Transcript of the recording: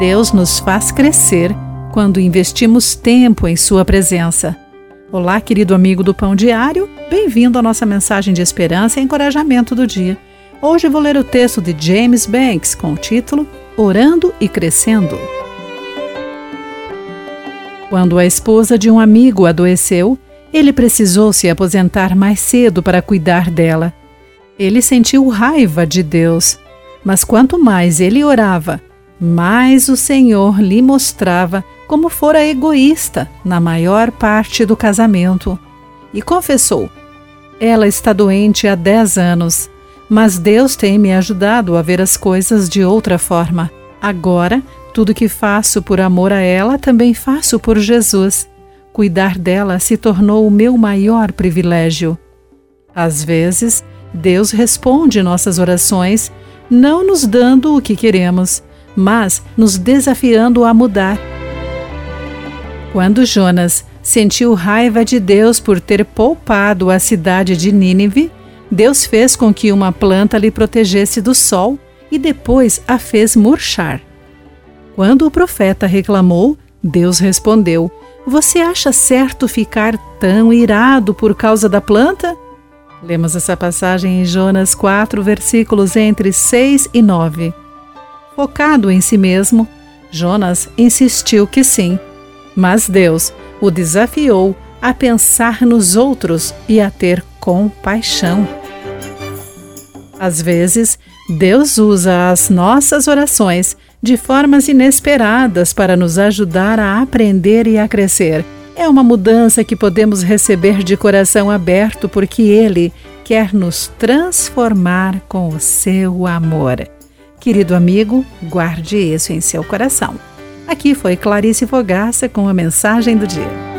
Deus nos faz crescer quando investimos tempo em Sua presença. Olá, querido amigo do Pão Diário, bem-vindo à nossa mensagem de esperança e encorajamento do dia. Hoje vou ler o texto de James Banks com o título Orando e Crescendo. Quando a esposa de um amigo adoeceu, ele precisou se aposentar mais cedo para cuidar dela. Ele sentiu raiva de Deus, mas quanto mais ele orava, mais o Senhor lhe mostrava como fora egoísta na maior parte do casamento. E confessou: Ela está doente há dez anos, mas Deus tem me ajudado a ver as coisas de outra forma. Agora, tudo que faço por amor a ela também faço por Jesus. Cuidar dela se tornou o meu maior privilégio. Às vezes, Deus responde nossas orações, não nos dando o que queremos mas nos desafiando a mudar. Quando Jonas sentiu raiva de Deus por ter poupado a cidade de Nínive, Deus fez com que uma planta lhe protegesse do sol e depois a fez murchar. Quando o profeta reclamou, Deus respondeu: Você acha certo ficar tão irado por causa da planta? Lemos essa passagem em Jonas 4, versículos entre 6 e 9. Focado em si mesmo, Jonas insistiu que sim, mas Deus o desafiou a pensar nos outros e a ter compaixão. Às vezes, Deus usa as nossas orações de formas inesperadas para nos ajudar a aprender e a crescer. É uma mudança que podemos receber de coração aberto porque Ele quer nos transformar com o seu amor. Querido amigo, guarde isso em seu coração. Aqui foi Clarice Fogaça com a mensagem do dia.